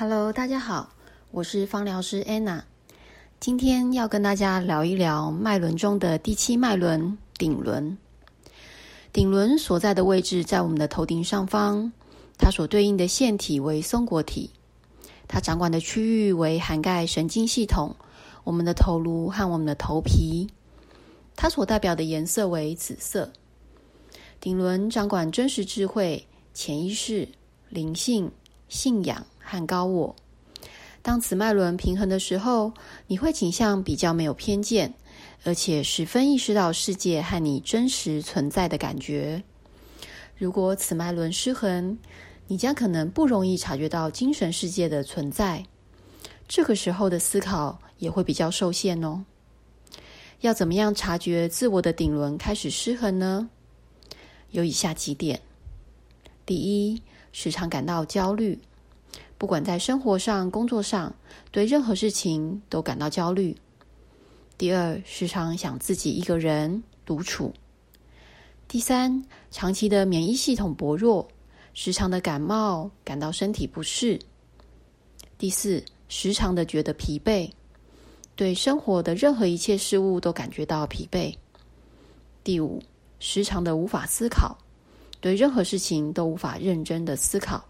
Hello，大家好，我是芳疗师 Anna。今天要跟大家聊一聊脉轮中的第七脉轮——顶轮。顶轮所在的位置在我们的头顶上方，它所对应的腺体为松果体，它掌管的区域为涵盖神经系统、我们的头颅和我们的头皮。它所代表的颜色为紫色。顶轮掌管真实智慧、潜意识、灵性、信仰。和高我，当此脉轮平衡的时候，你会倾向比较没有偏见，而且十分意识到世界和你真实存在的感觉。如果此脉轮失衡，你将可能不容易察觉到精神世界的存在，这个时候的思考也会比较受限哦。要怎么样察觉自我的顶轮开始失衡呢？有以下几点：第一，时常感到焦虑。不管在生活上、工作上，对任何事情都感到焦虑。第二，时常想自己一个人独处。第三，长期的免疫系统薄弱，时常的感冒，感到身体不适。第四，时常的觉得疲惫，对生活的任何一切事物都感觉到疲惫。第五，时常的无法思考，对任何事情都无法认真的思考。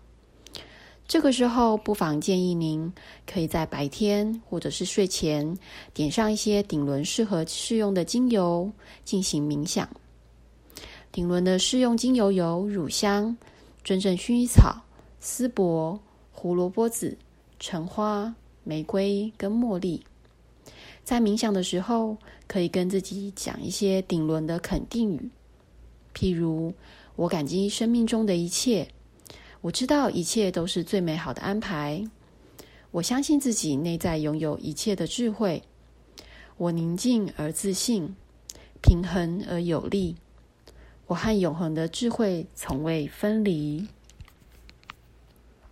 这个时候，不妨建议您可以在白天或者是睡前点上一些顶轮适合适用的精油进行冥想。顶轮的适用精油有乳香、真正薰衣草、丝柏、胡萝卜籽、橙花、玫瑰跟茉莉。在冥想的时候，可以跟自己讲一些顶轮的肯定语，譬如“我感激生命中的一切”。我知道一切都是最美好的安排。我相信自己内在拥有一切的智慧。我宁静而自信，平衡而有力。我和永恒的智慧从未分离。